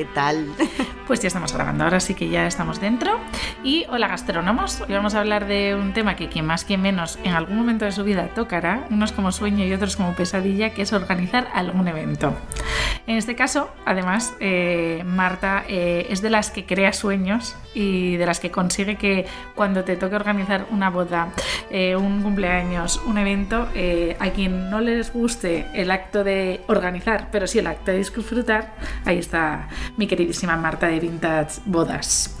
¿Qué tal? Pues ya estamos grabando, ahora sí que ya estamos dentro. Y hola gastrónomos, hoy vamos a hablar de un tema que quien más, quien menos en algún momento de su vida tocará, unos como sueño y otros como pesadilla, que es organizar algún evento. En este caso, además, eh, Marta eh, es de las que crea sueños y de las que consigue que cuando te toque organizar una boda, eh, un cumpleaños, un evento, a quien no les guste el acto de organizar, pero sí el acto de disfrutar, ahí está mi queridísima Marta de Vintage Bodas.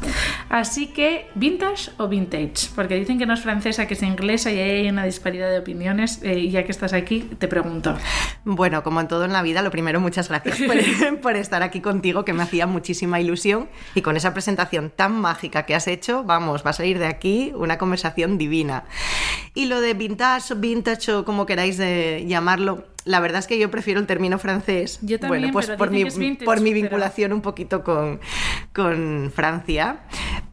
Así que, ¿vintage o vintage? Porque dicen que no es francesa, que es inglesa y hay una disparidad de opiniones. y ya que estás aquí, te pregunto. Bueno, como en todo en la vida, lo primero, muchas gracias por, estar aquí contigo, que me hacía muchísima ilusión. Y con esa presentación tan mágica que has hecho, vamos, va a salir de aquí una conversación divina. Y lo de vintage, vintage o como queráis de llamarlo, la verdad es que yo prefiero el término francés. Yo también, bueno, pues por mi, por mi vinculación un poquito con, con Francia.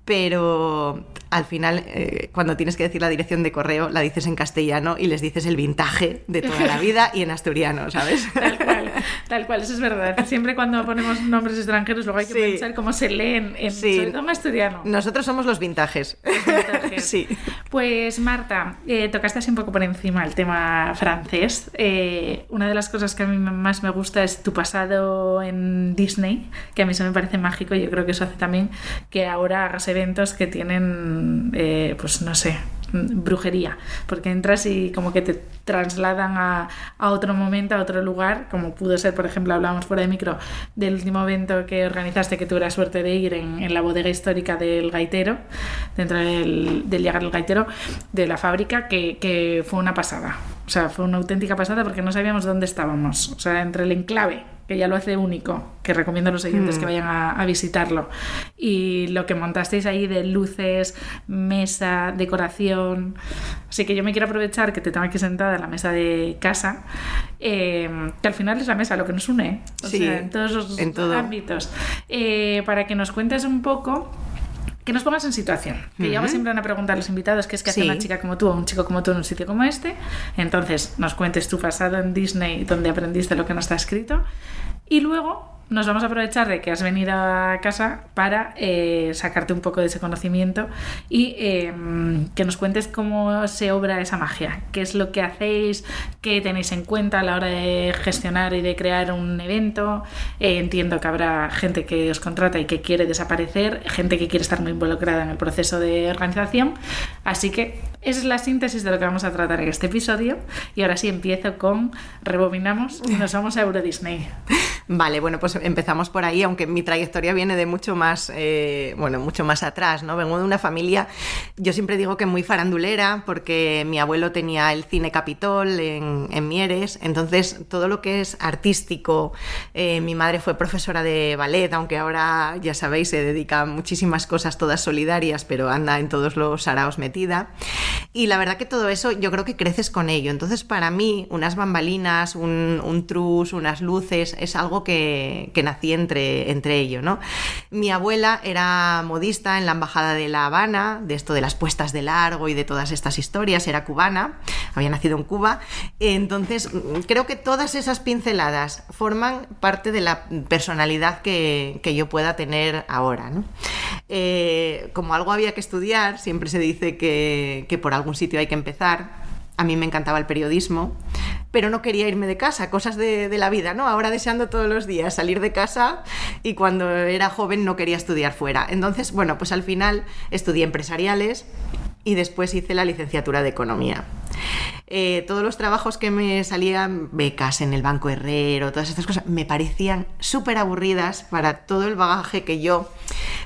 Pero al final, eh, cuando tienes que decir la dirección de correo, la dices en castellano y les dices el vintage de toda la vida y en asturiano, ¿sabes? Tal tal cual, eso es verdad. Siempre cuando ponemos nombres extranjeros, luego hay que pensar cómo se leen en, sí. asturiano. Nosotros somos los vintajes. sí. Pues Marta, eh, tocaste así un poco por encima el tema francés. Eh, una de las cosas que a mí más me gusta es tu pasado en Disney, que a mí eso me parece mágico y yo creo que eso hace también que ahora hagas eventos que tienen eh, pues no sé, brujería, porque entras y como que te trasladan a, otro momento, a otro lugar, como pudo ser, por ejemplo, hablábamos fuera de micro del último evento que organizaste, que tuve la suerte de ir en, la bodega histórica del gaitero, dentro del, del llegar del gaitero, de la fábrica, que, que fue una pasada. O sea, fue una auténtica pasada porque no sabíamos dónde estábamos. O sea, entre el enclave que ya lo hace único, que recomiendo a los oyentes que hmm. vayan a, visitarlo. Y lo que montasteis ahí de luces, mesa, decoración. Así que yo me quiero aprovechar que te tengo aquí sentada en la mesa de casa, eh, que al final es la mesa lo que nos une, o sea, en todos los ámbitos, eh, para que nos cuentes un poco que nos pongas en situación. Que yo siempre van a preguntar a los invitados qué es que hace una chica como tú o un chico como tú en un sitio como este. Entonces, nos cuentes tu pasado en Disney, donde aprendiste lo que no está escrito. Y luego nos vamos a aprovechar de que has venido a casa para eh, sacarte un poco de ese conocimiento y em, que nos cuentes cómo se obra esa magia, qué es lo que hacéis, qué tenéis en cuenta a la hora de gestionar y de crear un evento. Eh, entiendo que habrá gente que os contrata y que quiere desaparecer, gente que quiere estar muy involucrada en el proceso de organización. Así que esa es la síntesis de lo que vamos a tratar en este episodio. Y ahora sí empiezo con rebobinamos y nos vamos a Euro Disney. Vale, bueno, pues empezamos por ahí, aunque mi trayectoria viene de mucho más, eh, bueno, mucho más atrás, ¿no? Vengo de una familia, yo siempre digo que muy farandulera, porque mi abuelo tenía el cine Capitol en, Mieres, entonces todo lo que es artístico, eh, mi madre fue profesora de ballet, aunque ahora, ya sabéis, se dedica a muchísimas cosas todas solidarias, pero anda en todos los araos metida. Y la verdad que todo eso yo creo que creces con ello. Entonces, para mí, unas bambalinas, un, un trus, unas luces, es algo que, nací entre, entre ello, ¿no? Mi abuela era modista en la Embajada de La Habana, de esto de las puestas de largo y de todas estas historias, era cubana, había nacido en Cuba, entonces creo que todas esas pinceladas forman parte de la personalidad que, yo pueda tener ahora, eh, como algo había que estudiar, siempre se dice que, que por algún sitio hay que empezar, a mí me encantaba el periodismo, pero no quería irme de casa, cosas de, la vida, ¿no? Ahora deseando todos los días salir de casa y cuando era joven no quería estudiar fuera. Entonces, bueno, pues al final estudié empresariales y después hice la licenciatura de economía. Eh, todos los trabajos que me salían, becas en el Banco Herrero, todas estas cosas, me parecían súper aburridas para todo el bagaje que yo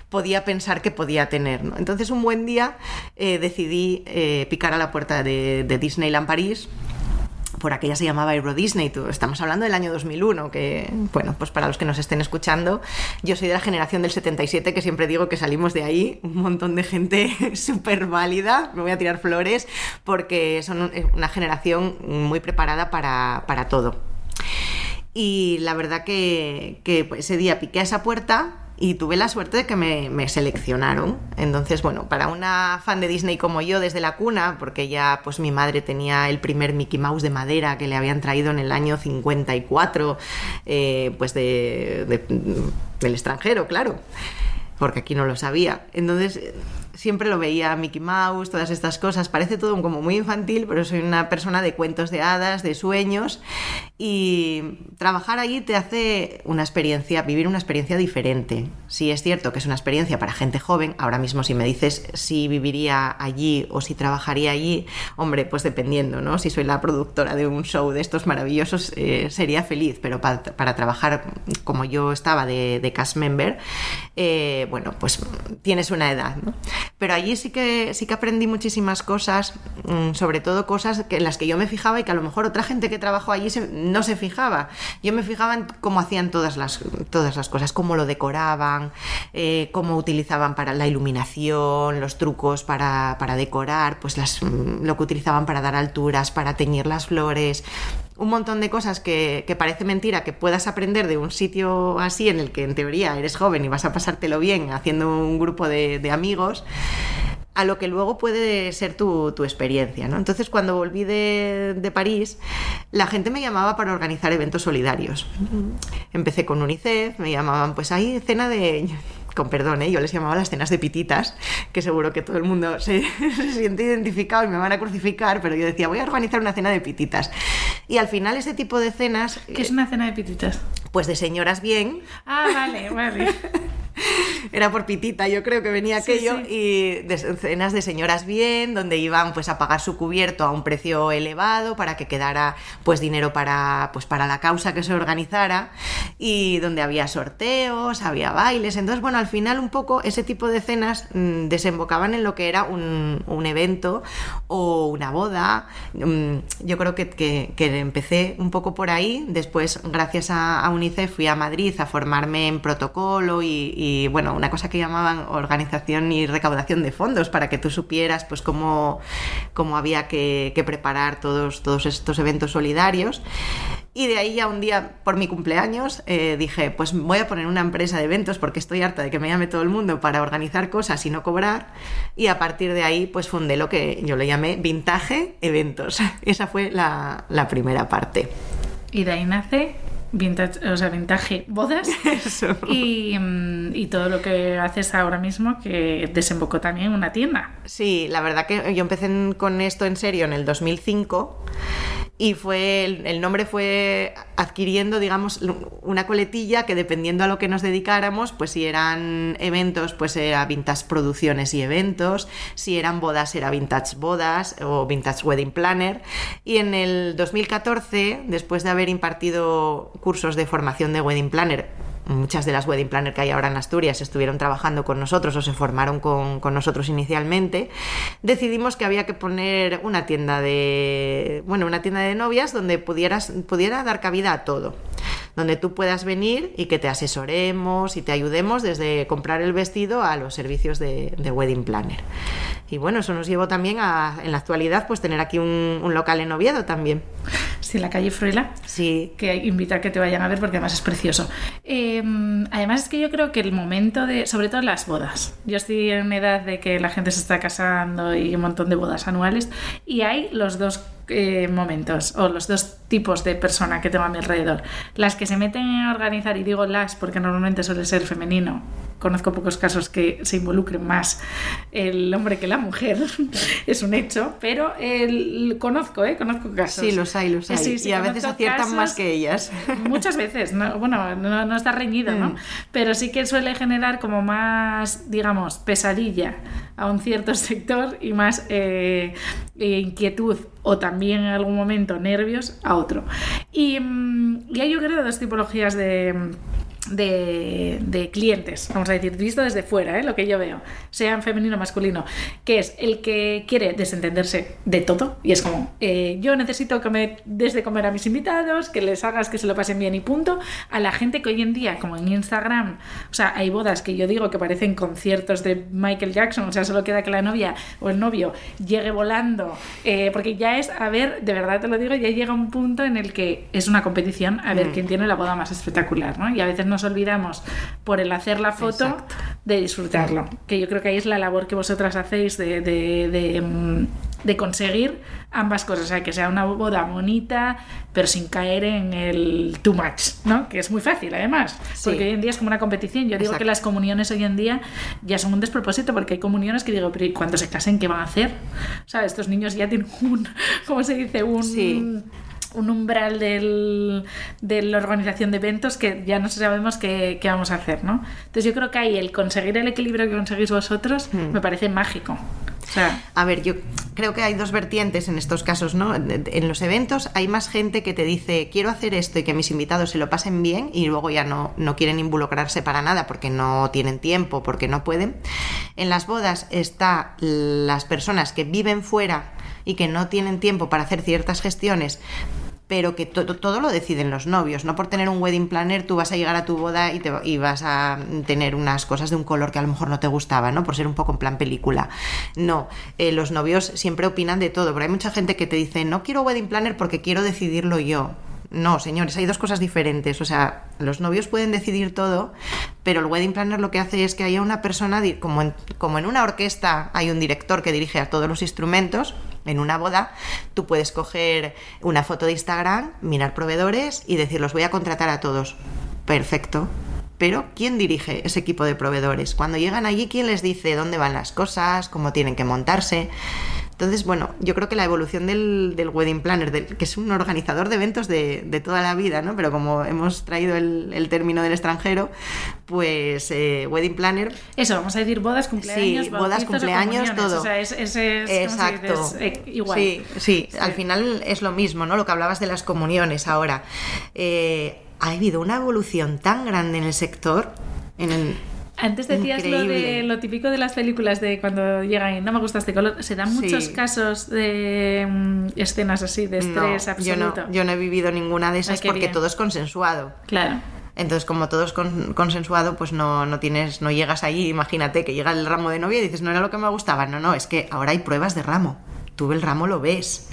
podía pensar que podía tener. Entonces un buen día eh, decidí eh, picar a la puerta de, de Disneyland París por aquella se llamaba Euro Disney, estamos hablando del año 2001, que, bueno, pues para los que nos estén escuchando, yo soy de la generación del 77, que siempre digo que salimos de ahí, un montón de gente súper válida, me voy a tirar flores, porque son una generación muy preparada para, para todo. Y la verdad que, que ese día piqué a esa puerta y tuve la suerte de que me, seleccionaron. Entonces, bueno, para una fan de Disney como yo desde la cuna, porque ya pues mi madre tenía el primer Mickey Mouse de madera que le habían traído en el año 54, eh, pues de, del extranjero, claro porque aquí no lo sabía. Entonces, siempre lo veía Mickey Mouse, todas estas cosas. Parece todo como muy infantil, pero soy una persona de cuentos de hadas, de sueños. Y trabajar allí te hace una experiencia, vivir una experiencia diferente. Sí es cierto que es una experiencia para gente joven. Ahora mismo si me dices si viviría allí o si trabajaría allí, hombre, pues dependiendo, ¿no? Si soy la productora de un show de estos maravillosos, eh, sería feliz. Pero para, trabajar como yo estaba de, cast member, eh, bueno, pues tienes una edad, ¿no? Pero allí sí que, sí que aprendí muchísimas cosas, mm, sobre todo cosas que, en las que yo me fijaba y que a lo mejor otra gente que trabajó allí no se fijaba. Yo me fijaba en cómo hacían todas las, todas las cosas, cómo lo decoraban, eh, cómo utilizaban para la iluminación, los trucos para, para decorar, pues las, mm, lo que utilizaban para dar alturas, para teñir las flores, un montón de cosas que, parece mentira que puedas aprender de un sitio así en el que en teoría eres joven y vas a pasártelo bien haciendo un grupo de, amigos a lo que luego puede ser tu, experiencia. ¿no? Entonces, cuando volví de, de, París, la gente me llamaba para organizar eventos solidarios. Empecé con UNICEF, me llamaban, pues hay cena de con perdón, ¿eh? yo les llamaba las cenas de pititas, que seguro que todo el mundo se, siente identificado y me van a crucificar, pero yo decía, voy a organizar una cena de pititas. Y al final ese tipo de cenas... ¿Qué es una cena de pititas? Pues de señoras bien. Ah, vale, vale. era por pitita, yo creo que venía aquello, y de, cenas de señoras bien, donde iban pues a pagar su cubierto a un precio elevado para que quedara pues dinero para, pues, para la causa que se organizara, y donde había sorteos, había bailes, entonces bueno, al final un poco ese tipo de cenas mm, desembocaban en lo que era un, un evento o una boda, mm, yo creo que, que, empecé un poco por ahí, después gracias a, UNICEF fui a Madrid a formarme en protocolo y y bueno, una cosa que llamaban organización y recaudación de fondos para que tú supieras pues cómo, cómo había que, preparar todos, todos estos eventos solidarios. Y de ahí ya un día, por mi cumpleaños, eh, dije, pues voy a poner una empresa de eventos porque estoy harta de que me llame todo el mundo para organizar cosas y no cobrar. Y a partir de ahí, pues fundé lo que yo le llamé Vintage Eventos. Esa fue la primera parte. Y de ahí nace vintage, o sea, vintage bodas Y, mm, y, todo lo que haces ahora mismo que desembocó también en una tienda. Sí, la verdad que yo empecé con esto en serio en el 2005 y fue el, nombre fue adquiriendo, digamos, una coletilla que dependiendo a lo que nos dedicáramos, pues si eran eventos, pues era Vintage Producciones y Eventos, si eran bodas era Vintage Bodas o Vintage Wedding Planner. Y en el 2014, después de haber impartido cursos de formación de Wedding Planner, muchas de las wedding planner que hay ahora en Asturias estuvieron trabajando con nosotros o se formaron con, nosotros inicialmente, decidimos que había que poner una tienda de, bueno, una tienda de novias donde pudieras, pudiera dar cabida a todo donde tú puedas venir y que te asesoremos y te ayudemos desde comprar el vestido a los servicios de, wedding planner. Y bueno, eso nos llevó también a, en la actualidad, pues tener aquí un, local en Oviedo también. Sí, la calle Fruela. Sí. Que invita a que te vayan a ver porque además es precioso. Em, además es que yo creo que el momento de, sobre todo las bodas, yo estoy en edad de que la gente se está casando y un montón de bodas anuales y hay los dos eh, momentos o los dos tipos de persona que tengo a mi alrededor. Las que se meten a organizar, y digo las porque normalmente suele ser femenino, conozco pocos casos que se involucre más el hombre que la mujer, es un hecho, pero el, conozco, ¿eh? Conozco casos. Sí, los hay, los hay. y a veces aciertan más que ellas. Muchas veces, bueno, no, está reñido, ¿no? Mm. Pero sí que suele generar como más, digamos, pesadilla a un cierto sector y más eh, inquietud o también en algún momento nervios a otro. Y, mm, y hay yo creo dos tipologías de de, clientes, vamos a decir, visto desde fuera, ¿eh? lo que yo veo, sean femenino o masculino, que es el que quiere desentenderse de todo y es como, eh, yo necesito que me des de comer a mis invitados, que les hagas que se lo pasen bien y punto, a la gente que hoy en día, como en Instagram, o sea, hay bodas que yo digo que parecen conciertos de Michael Jackson, o sea, solo queda que la novia o el novio llegue volando, eh, porque ya es, a ver, de verdad te lo digo, ya llega un punto en el que es una competición a ver mm. quién tiene la boda más espectacular, ¿no? Y a veces nos olvidamos por el hacer la foto de disfrutarlo. Que yo creo que ahí es la labor que vosotras hacéis de, de, mm, conseguir ambas cosas, o sea, que sea una boda bonita, pero sin caer en el too much, ¿no? Que es muy fácil, además, porque hoy en día es como una competición. Yo digo que las comuniones hoy en día ya son un despropósito, porque hay comuniones que digo, pero cuando se casen qué van a hacer? O sea, estos niños ya tienen un, ¿cómo se dice? Un un umbral del, de la organización de eventos que ya no sabemos qué, qué, vamos a hacer, ¿no? Entonces yo creo que ahí el conseguir el equilibrio que conseguís vosotros hmm. me parece mágico. O sea, a ver, yo creo que hay dos vertientes en estos casos, ¿no? En los eventos hay más gente que te dice, quiero hacer esto y que mis invitados se lo pasen bien y luego ya no, no quieren involucrarse para nada porque no tienen tiempo, porque no pueden. En las bodas está las personas que viven fuera y que no tienen tiempo para hacer ciertas gestiones pero que todo lo deciden los novios. No por tener un wedding planner tú vas a llegar a tu boda y, te, y vas a tener unas cosas de un color que a lo mejor no te gustaba, ¿no? Por ser un poco en plan película. No, eh, los novios siempre opinan de todo, pero hay mucha gente que te dice, no quiero wedding planner porque quiero decidirlo yo. No, señores, hay dos cosas diferentes. O sea, los novios pueden decidir todo, pero el wedding planner lo que hace es que haya una persona, como como en una orquesta hay un director que dirige a todos los instrumentos, en una boda, tú puedes coger una foto de Instagram, mirar proveedores y decir, los voy a contratar a todos. Perfecto. Pero, ¿quién dirige ese equipo de proveedores? Cuando llegan allí, ¿quién les dice dónde van las cosas, cómo tienen que montarse? Entonces, bueno, yo creo que la evolución del, wedding planner, que es un organizador de eventos de, toda la vida, ¿no? Pero como hemos traído el, término del extranjero, pues eh, wedding planner. Eso, vamos a decir bodas, cumpleaños. Sí, bodas, cumpleaños, todo. O sea, es, Exacto. Eh, igual. Sí, sí, al final es lo mismo, ¿no? Lo que hablabas de las comuniones ahora. Eh, ha habido una evolución tan grande en el sector. En el, antes decías lo de lo típico de las películas de cuando llegan y no me gusta este color. Se dan muchos casos de mm, escenas así de estrés absoluto. Yo no, yo no he vivido ninguna de esas porque todo es consensuado. Claro. Entonces, como todo es consensuado, pues no, no tienes, no llegas ahí, imagínate que llega el ramo de novia y dices, no era lo que me gustaba. No, no, es que ahora hay pruebas de ramo. Tú el ramo lo ves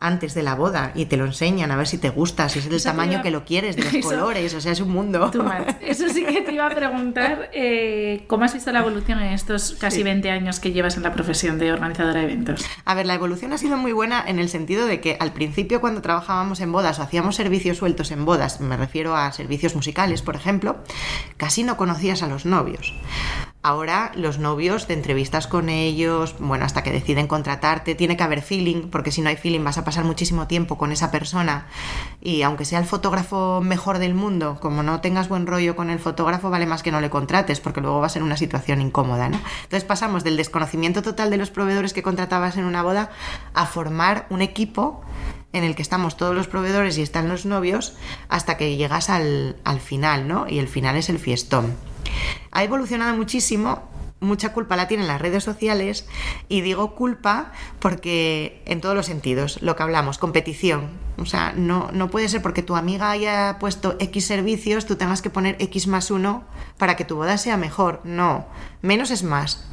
antes de la boda y te lo enseñan a ver si te gusta, si es del tamaño que lo quieres, de los colores, o sea, es un mundo. Eso sí que te iba a preguntar, eh, ¿cómo has visto la evolución en estos casi 20 años que llevas en la profesión de organizadora de eventos? A ver, la evolución ha sido muy buena en el sentido de que al principio cuando trabajábamos en bodas o hacíamos servicios sueltos en bodas, me refiero a servicios musicales, por ejemplo, casi no conocías a los novios. Ahora los novios te entrevistas con ellos, bueno, hasta que deciden contratarte, tiene que haber feeling, porque si no hay feeling vas a pasar muchísimo tiempo con esa persona y aunque sea el fotógrafo mejor del mundo, como no tengas buen rollo con el fotógrafo, vale más que no le contrates, porque luego va a ser una situación incómoda, ¿no? Entonces pasamos del desconocimiento total de los proveedores que contratabas en una boda a formar un equipo en el que estamos todos los proveedores y están los novios hasta que llegas al, al final, ¿no? Y el final es el fiestón. Ha evolucionado muchísimo mucha culpa la tienen las redes sociales y digo culpa porque en todos los sentidos, lo que hablamos, competición. O sea, no, no puede ser porque tu amiga haya puesto X servicios, tú tengas que poner X más uno para que tu boda sea mejor. No, menos es más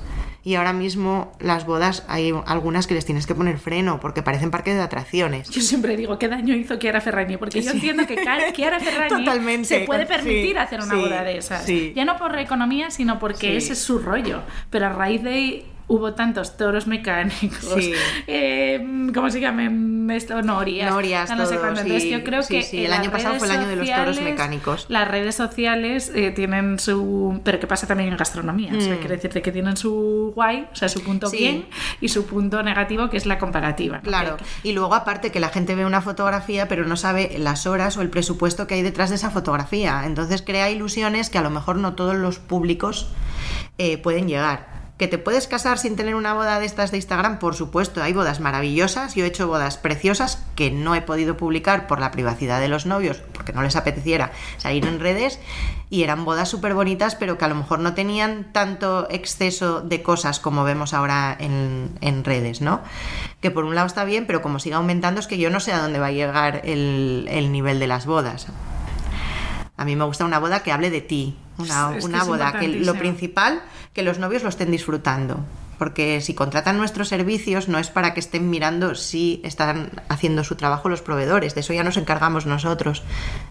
y ahora mismo las bodas hay algunas que les tienes que poner freno porque parecen parques de atracciones. Yo siempre digo, ¿qué daño hizo Chiara Ferragni? Porque yo entiendo que Chiara Ferragni se puede permitir hacer una boda de esas. Ya no por economía, sino porque ese es su rollo. Pero a raíz de hubo tantos toros mecánicos, Sí. eh, ¿cómo se llaman esto? Norias. Norias, no sé todos, cuánto. Entonces yo creo Sí, que sí, el año pasado fue el año de los toros mecánicos. Las redes sociales eh, tienen su... Pero que pasa también en gastronomía. O sea, Mm. quiere decirte que tienen su guay, o sea, su punto bien y su punto negativo, que es la comparativa. ¿no? Claro, y luego aparte que la gente ve una fotografía pero no sabe las horas o el presupuesto que hay detrás de esa fotografía. Entonces crea ilusiones que a lo mejor no todos los públicos eh, pueden llegar. ¿Que te puedes casar sin tener una boda de estas de Instagram? Por supuesto, hay bodas maravillosas. Yo he hecho bodas preciosas que no he podido publicar por la privacidad de los novios, porque no les apeteciera salir en redes. Y eran bodas súper bonitas, pero que a lo mejor no tenían tanto exceso de cosas como vemos ahora en, en redes, ¿no? Que por un lado está bien, pero como siga aumentando es que yo no sé a dónde va a llegar el, el nivel de las bodas. A mí me gusta una boda que hable de ti, una, una boda que lo principal, que los novios lo estén disfrutando. Porque si contratan nuestros servicios no es para que estén mirando si están haciendo su trabajo los proveedores, de eso ya nos encargamos nosotros.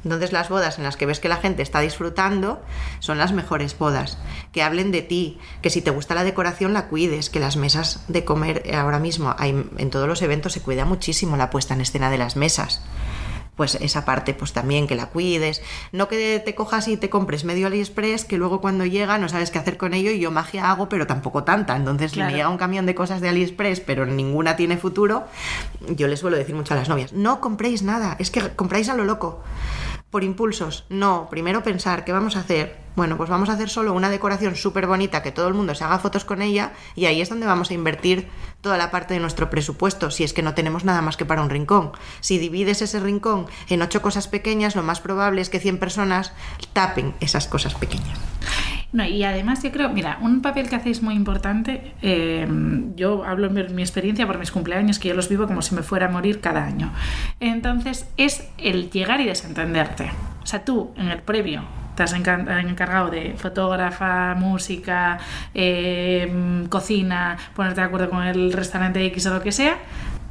Entonces las bodas en las que ves que la gente está disfrutando son las mejores bodas. Que hablen de ti, que si te gusta la decoración la cuides, que las mesas de comer ahora mismo hay, en todos los eventos se cuida muchísimo la puesta en escena de las mesas pues esa parte pues también que la cuides no que te cojas y te compres medio AliExpress que luego cuando llega no sabes qué hacer con ello y yo magia hago pero tampoco tanta entonces Claro. me llega un camión de cosas de AliExpress pero ninguna tiene futuro yo les suelo decir mucho a las novias no compréis nada es que compráis a lo loco por impulsos. No, primero pensar qué vamos a hacer. Bueno, pues vamos a hacer solo una decoración súper bonita, que todo el mundo se haga fotos con ella y ahí es donde vamos a invertir toda la parte de nuestro presupuesto, si es que no tenemos nada más que para un rincón. Si divides ese rincón en ocho cosas pequeñas, lo más probable es que 100 personas tapen esas cosas pequeñas. No, y además yo creo, mira, un papel que hacéis muy importante, eh, yo hablo en mi, mi experiencia por mis cumpleaños, que yo los vivo como si me fuera a morir cada año. Entonces, es el llegar y desentenderte. O sea, tú en el previo te has encargado de fotógrafa, música, eh, cocina, ponerte de acuerdo con el restaurante X o lo que sea.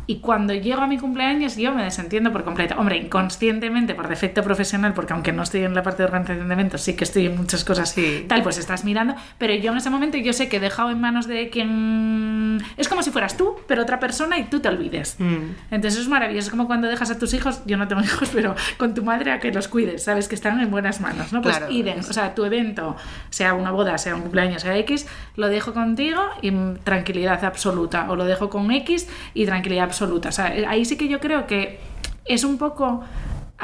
Y cuando llego a mi cumpleaños yo me desentiendo por completo. Hombre, inconscientemente, por defecto profesional, porque aunque no estoy en la parte de organización de eventos, sí que estoy en muchas cosas Sí. tal, pues estás mirando. Pero yo en ese momento yo sé que he dejado en manos de quien... Es como si fueras tú, pero otra persona y tú te olvides. Mm. Entonces es maravilloso. Es como cuando dejas a tus hijos, yo no tengo hijos, pero con tu madre a que los cuides, sabes que están en buenas manos, ¿no? Pues Claro. idem. O sea, tu evento, sea una boda, sea un cumpleaños, sea X, lo dejo contigo y tranquilidad absoluta. O lo dejo con X y tranquilidad absoluta. O sea, ahí sí que yo creo que es un poco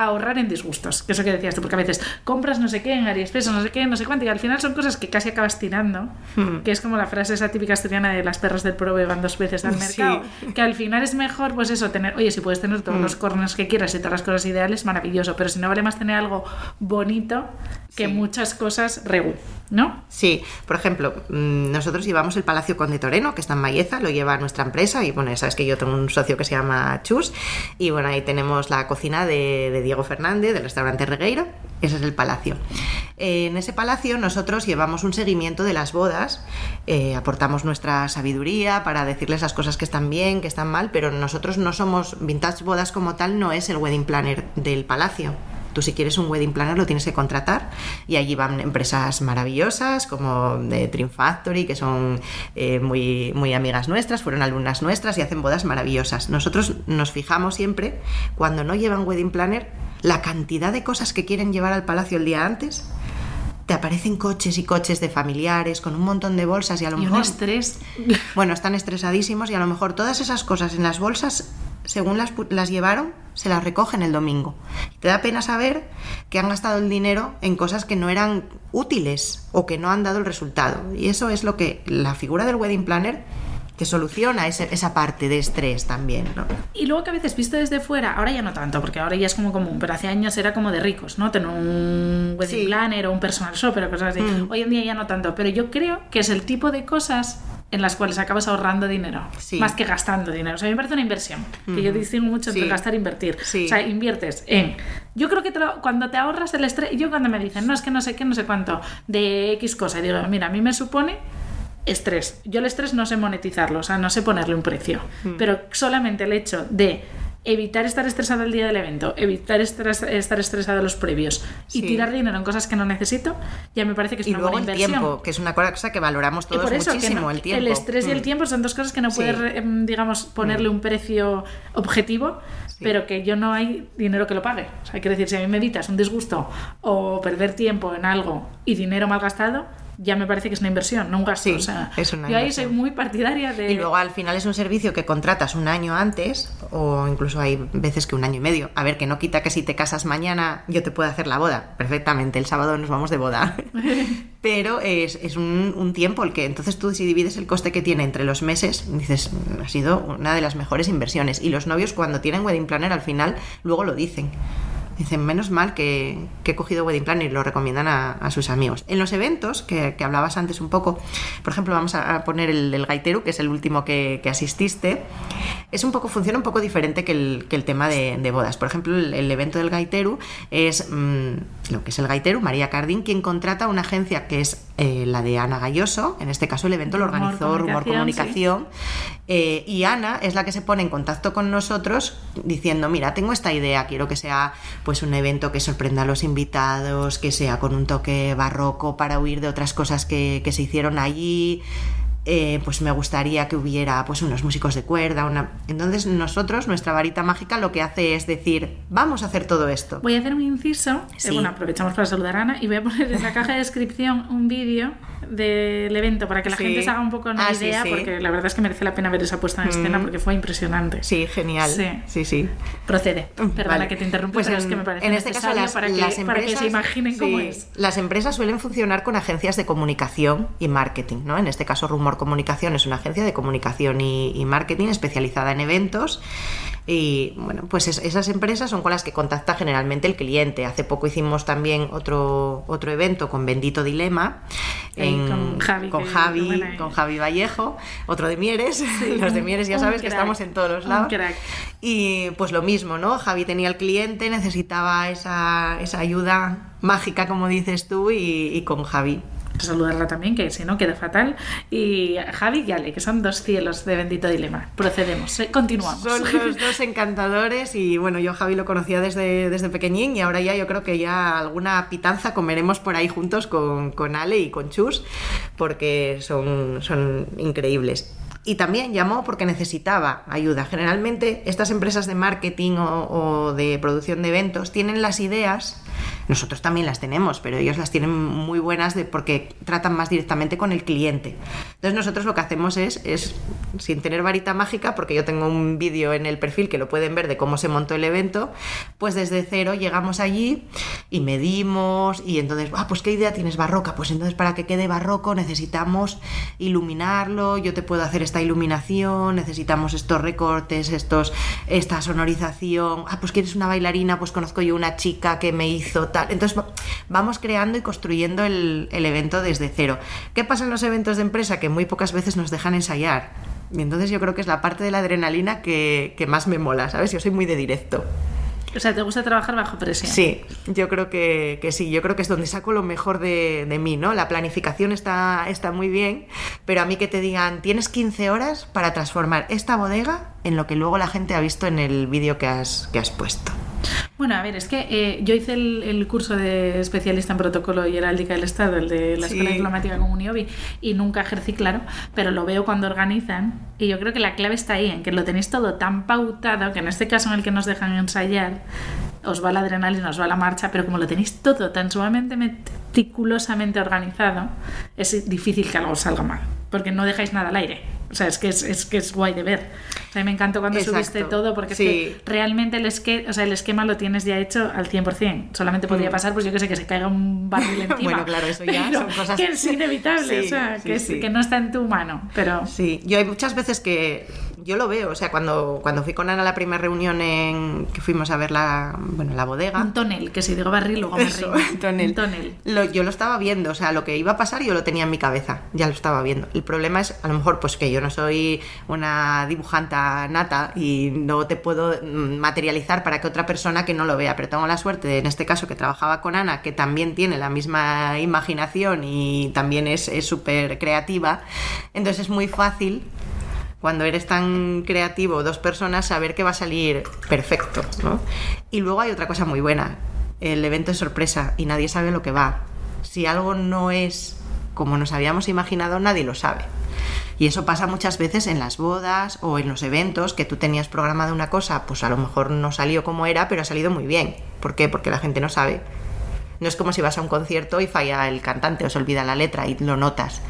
ahorrar en disgustos, que es lo que decías tú, porque a veces compras no sé qué en AliExpress no sé qué, no sé cuánto, y al final son cosas que casi acabas tirando, Hmm. que es como la frase esa típica asturiana de las perras del prove van dos veces al Sí. mercado, que al final es mejor, pues eso, tener, oye, si puedes tener todos Hmm. los corners que quieras y todas las cosas ideales, maravilloso, pero si no vale más tener algo bonito que Sí. muchas cosas regu, ¿no? Sí, por ejemplo, mm, nosotros llevamos el Palacio Conde Toreno, que está en Malleza, lo lleva nuestra empresa y bueno, ya sabes que yo tengo un socio que se llama Chus y bueno, ahí tenemos la cocina de, de Diego Fernández del restaurante Regueiro, ese es el palacio. Eh, en ese palacio nosotros llevamos un seguimiento de las bodas, eh, aportamos nuestra sabiduría para decirles las cosas que están bien, que están mal, pero nosotros no somos, Vintage Bodas como tal no es el wedding planner del palacio. Tú si quieres un wedding planner lo tienes que contratar y allí van empresas maravillosas como de Dream Factory, que son eh, muy, muy amigas nuestras, fueron alumnas nuestras y hacen bodas maravillosas. Nosotros nos fijamos siempre, cuando no llevan wedding planner, la cantidad de cosas que quieren llevar al palacio el día antes. Te aparecen coches y coches de familiares con un montón de bolsas y a lo Y un mejor... estrés. Bueno, están estresadísimos y a lo mejor todas esas cosas en las bolsas, según las, las llevaron, se las recogen el domingo. Te da pena saber que han gastado el dinero en cosas que no eran útiles o que no han dado el resultado. Y eso es lo que la figura del wedding planner te soluciona ese- esa parte de estrés también, ¿no? Y luego que a veces visto desde fuera, ahora ya no tanto, porque ahora ya es como común, pero hace años era como de ricos, ¿no? Tener un wedding Sí. planner o un personal shopper o cosas así. Mm. Hoy en día ya no tanto, pero yo creo que es el tipo de cosas en las cuales acabas ahorrando dinero, Sí. más que gastando dinero. O sea, a mí me parece una inversión, que yo distingo mucho entre Sí. gastar e invertir. Sí. O sea, inviertes en... Yo creo que te lo- cuando te ahorras el estrés, yo cuando me dicen, no, es que no sé qué, no sé cuánto, de X cosa, y digo, mira, a mí me supone estrés. Yo el estrés no sé monetizarlo, o sea, no sé ponerle un precio. Pero solamente el hecho de evitar estar estresado el día del evento, evitar estar, estar estresado los previos y tirar dinero en cosas que no necesito, ya me parece que es y una luego buena el inversión. tiempo, que es una cosa que valoramos todos por eso, que muchísimo, no- el tiempo. estrés y el Mm. tiempo son dos cosas que no Sí. Mm. puedes, em, digamos, ponerle un precio objetivo, pero que yo no hay dinero que lo pague. O sea, quiero decir, si a mí me evitas un disgusto o perder tiempo en algo y dinero mal gastado, ya me parece que es una inversión, no un gasto. Sí, o sea, es una yo ahí inversión. soy muy partidaria de... Y luego al final es un servicio que contratas un año antes o incluso hay veces que un año y medio. A ver, que no quita que si te casas mañana yo te pueda hacer la boda. Perfectamente, el sábado nos vamos de boda. Pero es, es un, un tiempo el que entonces tú si divides el coste que tiene entre los meses, dices, "Mm, ha sido una de las mejores inversiones. Y los novios cuando tienen wedding planner al final luego lo dicen. Dicen, menos mal que, que he cogido Wedding Planner y lo recomiendan a, a sus amigos. En los eventos, que, que hablabas antes un poco, por ejemplo, vamos a, poner el del Gaiteru, que es el último que, que asististe, es un poco, funciona un poco diferente que el, el tema de, de bodas. Por ejemplo, el, el evento del Gaiteru es mm, lo que es el Gaiteru, María Cardín, quien contrata una agencia que es eh, la de Ana Galloso. En este caso, el evento lo organizó Rumor Comunicación, Comunicación. Eh, y Ana es la que se pone en contacto con nosotros diciendo, mira, tengo esta idea, quiero que sea pues un evento que sorprenda a los invitados, que sea con un toque barroco para huir de otras cosas que, que se hicieron allí. Eh, pues me gustaría que hubiera pues unos músicos de cuerda, una... Entonces nosotros, nuestra varita mágica, lo que hace es decir, vamos a hacer todo esto. Voy a hacer un inciso. Sí. Eh, bueno, aprovechamos para saludar a Ana y voy a poner en la caja de descripción un vídeo del evento para que la Sí. gente se haga un poco una Ah, idea, sí. porque la verdad es que merece la pena ver esa puesta en escena Mm. porque fue impresionante. Sí, genial. Sí. sí. sí. Procede. Perdona Vale. que te interrumpa, Pues pero en, es que me parece en este caso las, para, que, las para que se empresas- imaginen cómo es. Las empresas suelen funcionar con agencias de comunicación y marketing, ¿no? En este caso Rumor Comunicación es una agencia de comunicación y, y marketing especializada en eventos y bueno, pues es- esas empresas son con las que contacta generalmente el cliente. Hace poco hicimos también otro, otro evento con Bendito Dilema con Javi, con que- Javi, buena, eh. con Javi Vallejo, otro de Mieres. Los de Mieres ya sabes que estamos en todos los lados. Y pues lo mismo, ¿no? Javi tenía el cliente, necesitaba esa, esa ayuda mágica, como dices tú, y, y con Javi. Saludarla también, que si no queda fatal. Y Javi y Ale, que son dos cielos de bendito dilema. Procedemos, eh, continuamos. Son los dos encantadores y bueno, yo Javi lo conocía desde, desde pequeñín y ahora ya yo creo que ya alguna pitanza comeremos por ahí juntos con, con Ale y con Chus porque son, son increíbles. Y también llamó porque necesitaba ayuda. Generalmente estas empresas de marketing o, de producción de eventos tienen las ideas, nosotros también las tenemos, pero ellos las tienen muy buenas de, porque tratan más directamente con el cliente. Entonces nosotros lo que hacemos es, es sin tener varita mágica, porque yo tengo un vídeo en el perfil que lo pueden ver de cómo se montó el evento, pues desde cero llegamos allí y medimos y entonces, ah, pues qué idea tienes barroca, pues entonces para que quede barroco necesitamos iluminarlo, yo te puedo hacer esta iluminación, necesitamos estos recortes, estos, esta sonorización, ah, pues quieres una bailarina, pues conozco yo una chica que me hizo tal. Entonces va- vamos creando y construyendo el, el evento desde cero. ¿Qué pasa en los eventos de empresa? Que muy pocas veces nos dejan ensayar. Y entonces yo creo que es la parte de la adrenalina que, que más me mola, ¿sabes? Yo soy muy de directo. O sea, ¿te gusta trabajar bajo presión? Sí, yo creo que, que sí, yo creo que es donde saco lo mejor de, de mí, ¿no? La planificación está, está muy bien, pero a mí que te digan, tienes 15 horas para transformar esta bodega en lo que luego la gente ha visto en el vídeo que has, que has puesto. Bueno, a ver, es que eh, yo hice el, el curso de especialista en protocolo y heráldica del Estado, el de la Sí. Escuela Diplomática con Uniobi, y nunca ejercí, claro, pero lo veo cuando organizan. Y yo creo que la clave está ahí, en que lo tenéis todo tan pautado, que en este caso en el que nos dejan ensayar, os va la adrenalina, os va la marcha, pero como lo tenéis todo tan sumamente meticulosamente organizado, es difícil que algo salga mal, porque no dejáis nada al aire. O sea, es que es, es que es guay de ver. O sea, me encantó cuando Exacto. subiste todo, porque Sí. es que realmente el, esque- o sea, el esquema lo tienes ya hecho al 100%. Solamente podría Mm. pasar, pues yo que sé, que se caiga un barril encima. Bueno, claro, eso ya son cosas- que es inevitable, Sí, o sea, sí, que, es- que no está en tu mano. Pero Sí, yo hay muchas veces que yo lo veo, o sea, cuando, cuando fui con Ana a la primera reunión en que fuimos a ver la, bueno, la bodega. un tonel, que si digo barril, luego Eso, río. tonel. Un tonel. Lo- yo lo estaba viendo, o sea, lo que iba a pasar yo lo tenía en mi cabeza, ya lo estaba viendo. El problema es, a lo mejor, pues que yo no soy una dibujanta nata y no te puedo mm, materializar para que otra persona que no lo vea, pero tengo la suerte, de, en este caso, que trabajaba con Ana, que también tiene la misma imaginación y también es es súper creativa, entonces es muy fácil cuando eres tan creativo, dos personas, saber que va a salir perfecto, ¿no? Y luego hay otra cosa muy buena, el evento es sorpresa y nadie sabe lo que va. Si algo no es como nos habíamos imaginado, nadie lo sabe. Y eso pasa muchas veces en las bodas o en los eventos, que tú tenías programada una cosa, pues a lo mejor no salió como era, pero ha salido muy bien. ¿Por qué? Porque la gente no sabe. No es como si vas a un concierto y falla el cantante o se olvida la letra y lo notas.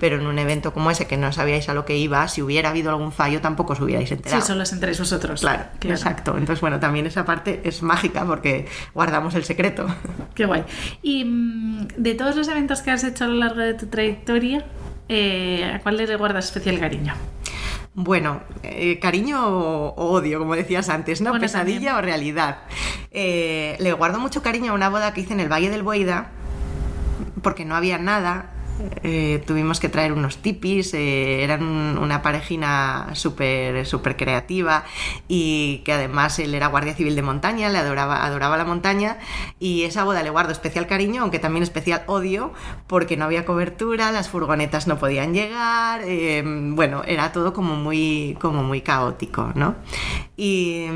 Pero en un evento como ese que no sabíais a lo que iba, si hubiera habido algún fallo tampoco os hubierais enterado. Sí, solo os enteráis vosotros. Claro, exacto. Entonces, bueno, también esa parte es mágica porque guardamos el secreto. Qué guay. Y mm, de todos los eventos que has hecho a lo largo de tu trayectoria, eh, ¿a cuál le guardas especial cariño? Bueno, eh, cariño o, odio, como decías antes, ¿no? Pesadilla o realidad. Eh, le guardo mucho cariño a una boda que hice en el Valle del Boida, porque no había nada eh, tuvimos que traer unos tipis, eh, eran una parejina súper super creativa y que además él era guardia civil de montaña, le adoraba, adoraba la montaña y esa boda le guardo especial cariño, aunque también especial odio, porque no había cobertura, las furgonetas no podían llegar, eh, bueno, era todo como muy, como muy caótico, ¿no? Y,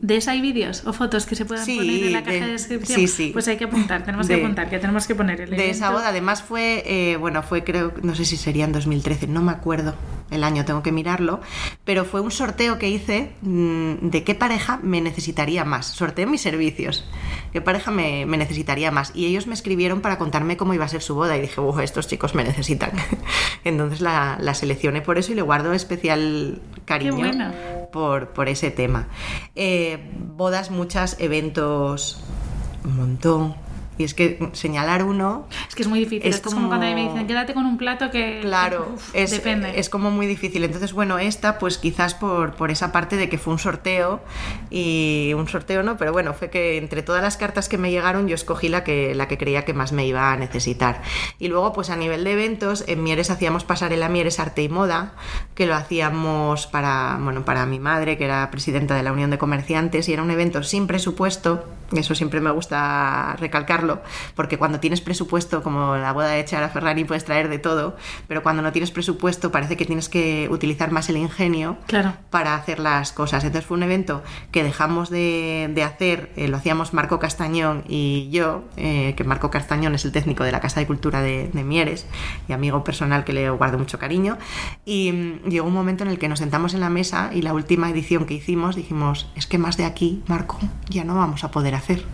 ¿De esa hay vídeos o fotos que se puedan poner en la caja de, descripción? Sí, sí. Pues hay que apuntar, tenemos que apuntar, que tenemos que poner el De esa boda, además fue, bueno, fue creo, no sé si sería en 2013, no me acuerdo el año, tengo que mirarlo, pero fue un sorteo que hice mm, de qué pareja me necesitaría más. Sorteé mis servicios, qué pareja me, necesitaría más. Y ellos me escribieron para contarme cómo iba a ser su boda y dije, estos chicos me necesitan. Entonces la, la, seleccioné por eso y le guardo especial cariño por, por, ese tema. Eh, bodas, muchas, eventos, un montón y es que señalar uno... Es que es muy difícil. Es, como... cuando me dicen, quédate con un plato que... Claro, es, depende. es como muy difícil. Entonces, bueno, esta pues quizás por, por esa parte de que fue un sorteo y un sorteo no, pero bueno, fue que entre todas las cartas que me llegaron yo escogí la que, la que creía que más me iba a necesitar. Y luego pues a nivel de eventos, en Mieres hacíamos pasarela Mieres Arte y Moda, que lo hacíamos para, bueno, para mi madre, que era presidenta de la Unión de Comerciantes, y era un evento sin presupuesto, eso siempre me gusta recalcarlo porque cuando tienes presupuesto, como la boda de Chara Ferrari, puedes traer de todo, pero cuando no tienes presupuesto parece que tienes que utilizar más el ingenio para hacer las cosas. Entonces fue un evento que dejamos de, hacer, eh, lo hacíamos Marco Castañón y yo, eh, que Marco Castañón es el técnico de la Casa de Cultura de, Mieres y amigo personal que le guardo mucho cariño, y mm, llegó un momento en el que nos sentamos en la mesa y la última edición que hicimos dijimos, es que más de aquí, Marco, ya no vamos a poder hacer.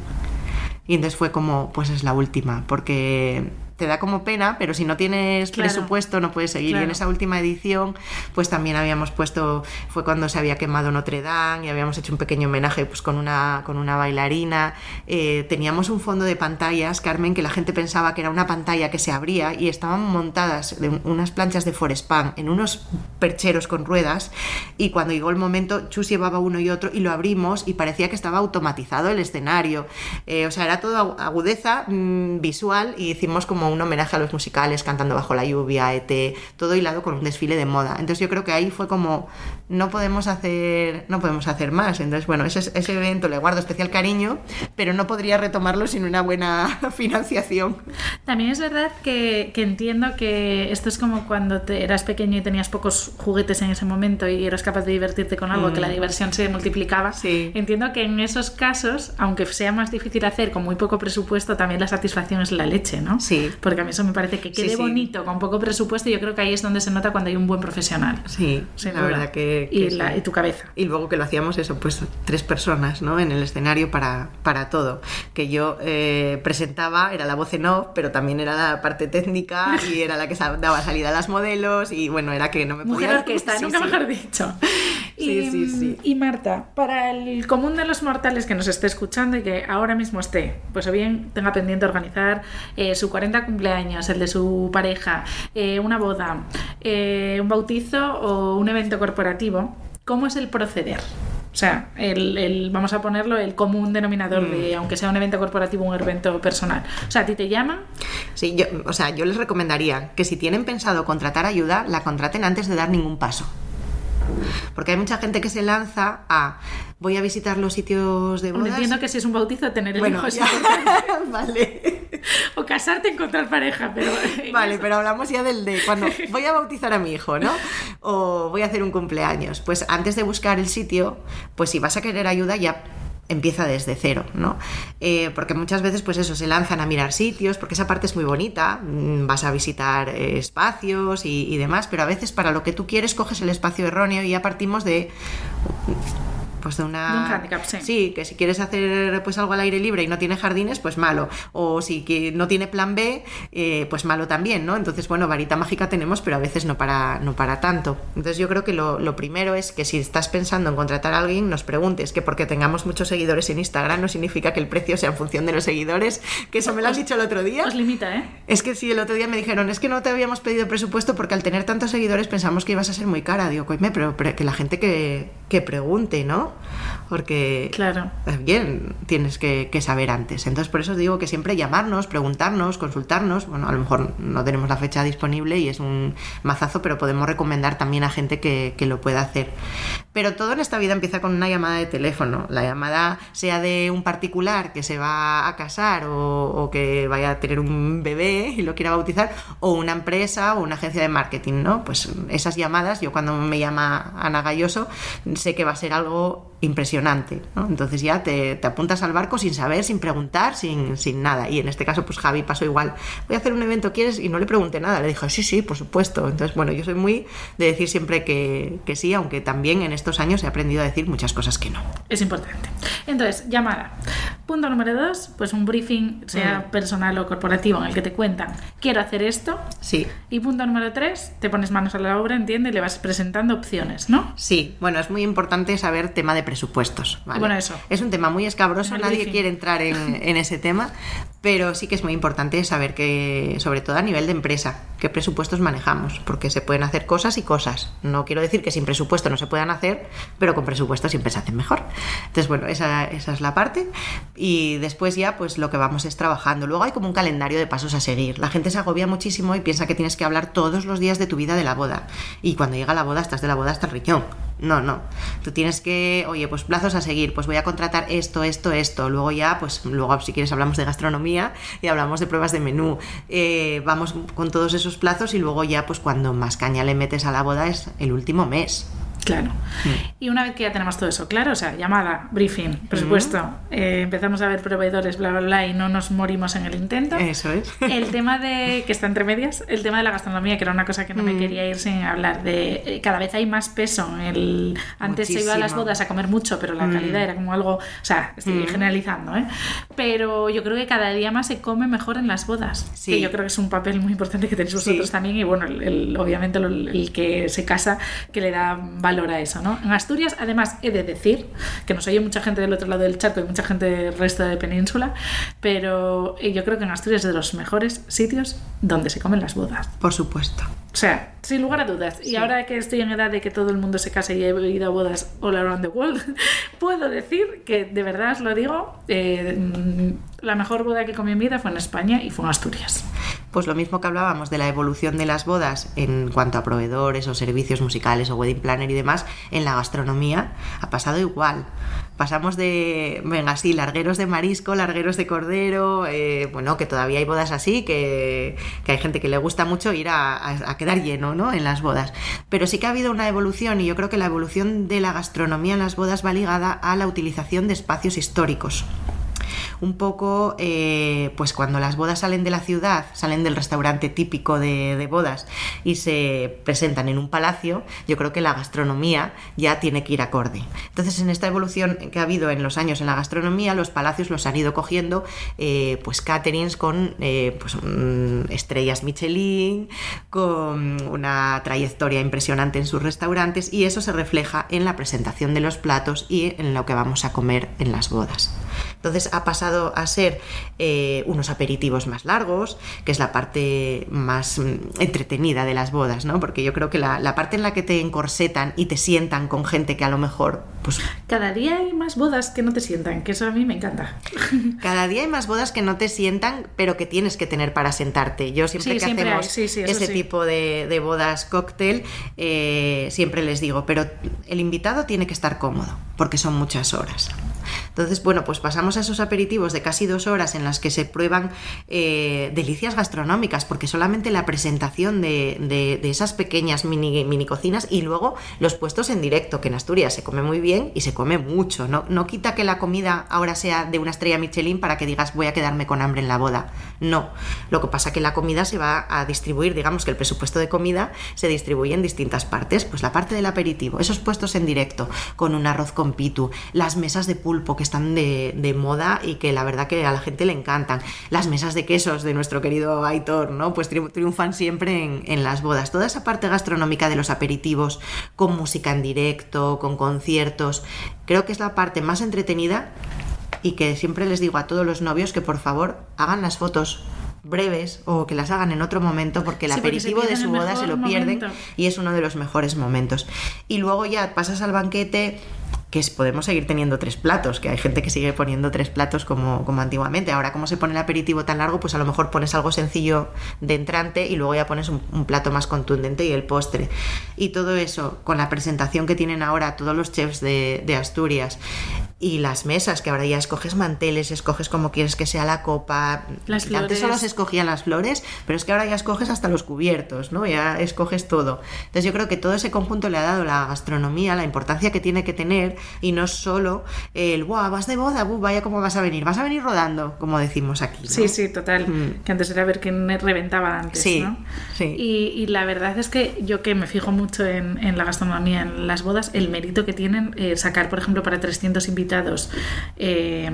Y entonces fue como, pues es la última, porque te da como pena, pero si no tienes presupuesto no puedes seguir. Y en esa última edición, pues también habíamos puesto, fue cuando se había quemado Notre Dame y habíamos hecho un pequeño homenaje pues con una, con una bailarina. Eh, teníamos un fondo de pantallas, Carmen, que la gente pensaba que era una pantalla que se abría y estaban montadas de unas planchas de Forespan en unos percheros con ruedas y cuando llegó el momento, Chus llevaba uno y otro y lo abrimos y parecía que estaba automatizado el escenario. Eh, o sea, era todo agudeza mm, visual y hicimos como un homenaje a los musicales, cantando bajo la lluvia, ET, todo hilado con un desfile de moda. Entonces yo creo que ahí fue como, no podemos hacer, no podemos hacer más. Entonces, bueno, ese, ese evento le guardo especial cariño, pero no podría retomarlo sin una buena financiación. También es verdad que, que entiendo que esto es como cuando te eras pequeño y tenías pocos juguetes en ese momento y eras capaz de divertirte con algo, que la mm. diversión se multiplicaba. Sí. Entiendo que en esos casos, aunque sea más difícil hacer con muy poco presupuesto, también la satisfacción es la leche, ¿no? Sí porque a mí eso me parece que quede bonito, con poco presupuesto, y yo creo que ahí es donde se nota cuando hay un buen profesional. Sí, la verdad que... y, tu cabeza. Y luego que lo hacíamos eso, pues tres personas, ¿no? En el escenario para, para todo. Que yo eh, presentaba, era la voz en off, pero también era la parte técnica y era la que daba salida a las modelos y bueno, era que no me podía... Mujer orquesta, nunca mejor dicho. Sí, sí, sí. Y Marta, para el común de los mortales que nos esté escuchando y que ahora mismo esté, pues o bien tenga pendiente organizar eh, su 40 cumpleaños, el de su pareja, eh, una boda, eh, un bautizo o un evento corporativo, ¿cómo es el proceder? O sea, el, vamos a ponerlo, el común denominador de, mm. aunque sea un evento corporativo, un evento personal. O sea, ¿a ti te llaman? Sí, yo, o sea, yo les recomendaría que si tienen pensado contratar ayuda, la contraten antes de dar ningún paso. Porque hay mucha gente que se lanza a voy a visitar los sitios de bodas. Entiendo que si es un bautizo tener el Bueno, hijo es ya. importante. vale. O casarte, encontrar pareja, pero... Vale, pero hablamos ya del de cuando voy a bautizar a mi hijo, ¿no? O voy a hacer un cumpleaños. Pues antes de buscar el sitio, pues si vas a querer ayuda ya empieza desde cero, ¿no? Eh, porque muchas veces, pues eso, se lanzan a mirar sitios, porque esa parte es muy bonita, mm, vas a visitar eh, espacios y, y demás, pero a veces para lo que tú quieres coges el espacio erróneo y ya partimos de pues de una De un hándicap, sí. que si quieres hacer pues algo al aire libre y no tiene jardines pues malo o si que no tiene plan B eh, pues malo también no entonces bueno varita mágica tenemos pero a veces no para no para tanto entonces yo creo que lo, lo primero es que si estás pensando en contratar a alguien nos preguntes que porque tengamos muchos seguidores en Instagram no significa que el precio sea en función de los seguidores que eso me lo has dicho el otro día Os limita, ¿eh? es que sí, el otro día me dijeron, es que no te habíamos pedido presupuesto porque al tener tantos seguidores pensamos que ibas a ser muy cara. Digo, coime, pero, pero que la gente que, que pregunte, ¿no? Porque Claro. bien tienes que, que saber antes. Entonces, por eso os digo que siempre llamarnos, preguntarnos, consultarnos. Bueno, a lo mejor no tenemos la fecha disponible y es un mazazo, pero podemos recomendar también a gente que, que lo pueda hacer. Pero todo en esta vida empieza con una llamada de teléfono. La llamada sea de un particular que se va a casar o, o que vaya a tener un bebé y lo quiera bautizar, o una empresa o una agencia de marketing, ¿no? Pues esas llamadas, yo cuando me llama Ana Galloso, sé que va a ser algo impresionante, ¿no? Entonces ya te, apuntas al barco sin saber, sin preguntar, sin, sin nada. Y en este caso, pues Javi pasó igual. Voy a hacer un evento, ¿quieres? Y no le pregunté nada. Le dijo, sí, sí, por supuesto. Entonces, bueno, yo soy muy de decir siempre que, que sí, aunque también en estos años he aprendido a decir muchas cosas que no. Es importante. Entonces, llamada. Punto número dos, pues un briefing, sea personal o corporativo, en el que te cuentan, quiero hacer esto. Sí. Y punto número tres, te pones manos a la obra, entiende, y le vas presentando opciones, ¿no? Sí, bueno, es muy importante saber tema de presupuestos. ¿vale? Bueno, eso. Es un tema muy escabroso, nadie briefing. quiere entrar en, en ese tema, pero sí que es muy importante saber que, sobre todo a nivel de empresa, qué presupuestos manejamos, porque se pueden hacer cosas y cosas. No quiero decir que sin presupuesto no se puedan hacer, pero con presupuesto siempre se hacen mejor. Entonces, bueno, esa, es la parte. Y después ya, pues lo que vamos es trabajando. Luego hay como un calendario de pasos a seguir. La gente se agobia muchísimo y piensa que tienes que hablar todos los días de tu vida de la boda. Y cuando llega la boda, estás de la boda hasta el riñón. No, no. Tú tienes que, oye, pues plazos a seguir, pues voy a contratar esto, esto, esto. Luego ya, pues luego si quieres hablamos de gastronomía y hablamos de pruebas de menú. Eh, vamos con todos esos plazos y luego ya, pues cuando más caña le metes a la boda es el último mes. Claro. Y una vez que ya tenemos todo eso claro, o sea, llamada, briefing, presupuesto, eh, empezamos a ver proveedores, bla, bla, bla, y no nos morimos en el intento. Eso es. El tema de, que está entre medias, el tema de la gastronomía, que era una cosa que no me quería ir sin hablar, de eh, cada vez hay más peso. El, antes se iba a las Muchísimo. bodas a comer mucho, pero la calidad era como algo, o sea, estoy generalizando, ¿eh? Pero yo creo que cada día más se come mejor en las bodas. Sí. Que yo creo que es un papel muy importante que tenéis vosotros Sí. también, y bueno, el, el- obviamente lo- el que se casa, que le da valor a eso, ¿no? En Asturias, además, he de decir que nos oye mucha gente del otro lado del charco y mucha gente del resto de península, pero eh, yo creo que en Asturias es de los mejores sitios donde se comen las bodas. Por supuesto. O sea, sin lugar a dudas. Y ahora que estoy en edad de que todo el mundo se case y he ido a bodas all around the world, puedo decir que de verdad os lo digo, eh, la mejor boda que comí en vida fue en España y fue en Asturias. Pues lo mismo que hablábamos de la evolución de las bodas en cuanto a proveedores o servicios musicales o wedding planner y demás, en la gastronomía ha pasado igual. Pasamos de, venga, sí, largueros de marisco, largueros de cordero, eh, bueno, que todavía hay bodas así, que, hay gente que le gusta mucho ir a, a- a quedar lleno, ¿no? En las bodas. Pero sí que ha habido una evolución y yo creo que la evolución de la gastronomía en las bodas va ligada a la utilización de espacios históricos un poco, eh, pues cuando las bodas salen de la ciudad, salen del restaurante típico de, bodas y se presentan en un palacio, yo creo que la gastronomía ya tiene que ir acorde. Entonces, en esta evolución que ha habido en los años en la gastronomía, los palacios los han ido cogiendo, eh, pues caterings con eh, pues, mm, estrellas Michelin, con una trayectoria impresionante en sus restaurantes y eso se refleja en la presentación de los platos y en lo que vamos a comer en las bodas. Entonces ha pasado a ser eh, unos aperitivos más largos, que es la parte más mm, entretenida de las bodas, ¿no? Porque yo creo que la, la parte en la que te encorsetan y te sientan con gente que a lo mejor, pues... Cada día hay más bodas que no te sientan, que eso a mí me encanta. Cada día hay más bodas que no te sientan, pero que tienes que tener para sentarte. Yo siempre Sí, que siempre hacemos sí, sí, ese tipo de, de bodas cóctel, eh, siempre les digo, pero el invitado tiene que estar cómodo, porque son muchas horas. Entonces, bueno, pues pasamos a esos aperitivos de casi dos horas en las que se prueban eh, delicias gastronómicas, porque solamente la presentación de, de- esas pequeñas mini, mini cocinas y luego los puestos en directo, que en Asturias se come muy bien y se come mucho. No, no quita que la comida ahora sea de una estrella Michelin para que digas voy a quedarme con hambre en la boda. No. Lo que pasa que la comida se va a distribuir, digamos que el presupuesto de comida se distribuye en distintas partes. Pues la parte del aperitivo, esos puestos en directo, con un arroz con pitu, las mesas de pulpo que están de, de moda y que la verdad que a la gente le encantan, las mesas de quesos de nuestro querido Aitor, ¿no? Pues tri- triunfan siempre en, en las bodas. Toda esa parte gastronómica de los aperitivos, con música en directo, con conciertos, creo que es la parte más entretenida y que siempre les digo a todos los novios que por favor hagan las fotos breves o que las hagan en otro momento porque el Sí, porque se aperitivo de su boda se lo pierden y es uno de los mejores momentos. Y luego ya pasas al banquete que podemos seguir teniendo tres platos, que hay gente que sigue poniendo tres platos como, como antiguamente. Ahora, como se pone el aperitivo tan largo, pues a lo mejor pones algo sencillo de entrante y luego ya pones un, un plato más contundente y el postre. Y todo eso, con la presentación que tienen ahora todos los chefs de, de Asturias y las mesas, que ahora ya escoges manteles, escoges como quieres que sea la copa. Las Antes flores. solo se escogían las flores, pero es que ahora ya escoges hasta los cubiertos, ¿no? Ya escoges todo. Entonces yo creo que todo ese conjunto le ha dado la gastronomía, la importancia que tiene que tener y no solo el, ¡buah, vas de boda! ¡buh, vaya cómo vas a venir! Vas a venir rodando, como decimos aquí. ¿no? Sí, sí, total. Mm. Que antes era ver quién reventaba antes, Sí, ¿no? sí. Y, y la verdad es que yo que me fijo mucho en, en la gastronomía, en las bodas, el mérito que tienen eh, sacar, por ejemplo, para 300 invitados eh,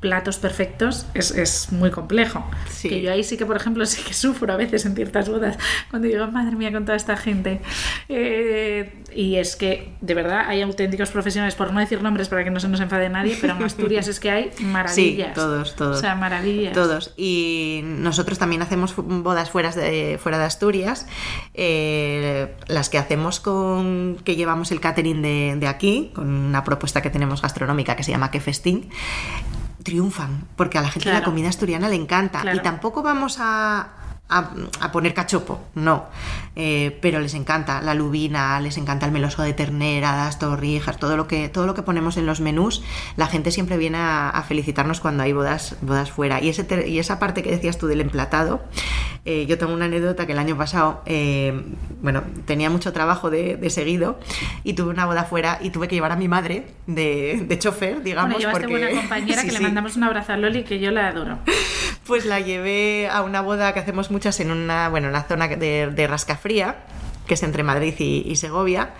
platos perfectos es, es muy complejo. Sí. Que yo ahí sí que, por ejemplo, sí que sufro a veces en ciertas bodas cuando digo, madre mía, con toda esta gente. Eh, y es que, de verdad, hay auténticos profesionales, por no decir nombres para que no se nos enfade nadie, pero en Asturias es que hay maravillas. Sí, todos, todos. O sea, maravillas. Todos. Y nosotros también hacemos bodas fuera de, fuera de Asturias. eh, las que hacemos con. que llevamos el catering de, de aquí, con una propuesta que tenemos gastronómica que se llama Que Festín. Triunfan, porque a la gente la comida asturiana le encanta. Claro. Y tampoco vamos a, a, a poner cachopo, no. Eh, pero les encanta la lubina, les encanta el meloso de ternera, las torrijas, todo lo que, todo lo que ponemos en los menús. La gente siempre viene a, a felicitarnos cuando hay bodas, bodas fuera. Y, ese ter- y esa parte que decías tú del emplatado, eh, yo tengo una anécdota que el año pasado, eh, bueno, tenía mucho trabajo de, de seguido y tuve una boda fuera y tuve que llevar a mi madre de, de chofer, digamos. Bueno, porque... buena compañera Sí, que le mandamos un abrazo a Loli que yo la adoro. Pues la llevé a una boda que hacemos en una, bueno, en zona de, de Rascafría, que es entre Madrid y, y Segovia,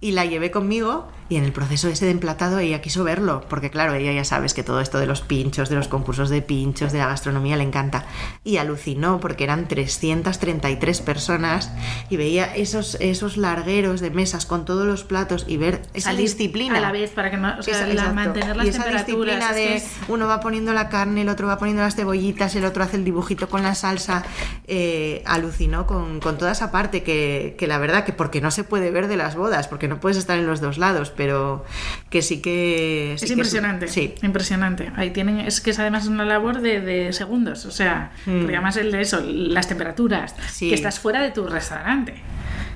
y la llevé conmigo y en el proceso ese de emplatado ella quiso verlo, porque claro, ella ya sabes que todo esto de los pinchos, de los concursos de pinchos, de la gastronomía le encanta. Y alucinó porque eran 333 personas y veía esos, esos largueros de mesas con todos los platos y ver esa disciplina. a la vez para que no- o sea, la- mantener las y esa temperaturas, disciplina de es- uno va poniendo la carne, el otro va poniendo las cebollitas, el otro hace el dibujito con la salsa. eh, alucinó con, con toda esa parte que, que la verdad que porque no se puede ver de las bodas, porque no puedes estar en los dos lados, pero que sí que... sí es que impresionante. sí. Impresionante. Ahí tienen, es que es además una labor de, de segundos. O sea, Mm. porque además el de eso, las temperaturas, Sí. que estás fuera de tu restaurante.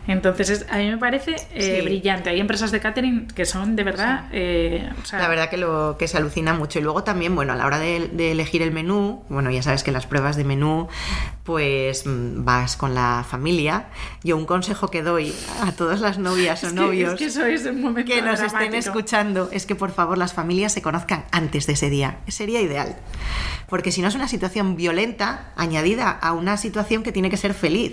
Entonces, es- a mí me parece eh, Sí. brillante. Hay empresas de catering que son de verdad. eh, o sea, La verdad que lo que se alucina mucho. Y luego también, bueno, a la hora de, de elegir el menú, bueno, ya sabes que las pruebas de menú, pues mm, vas con la familia. Yo un consejo que doy a todas las novias o es que- novios es que eso es un momento que nos estén dramático. escuchando es que por favor las familias se conozcan antes de ese día. Sería ideal. Porque si no es una situación violenta añadida a una situación que tiene que ser feliz.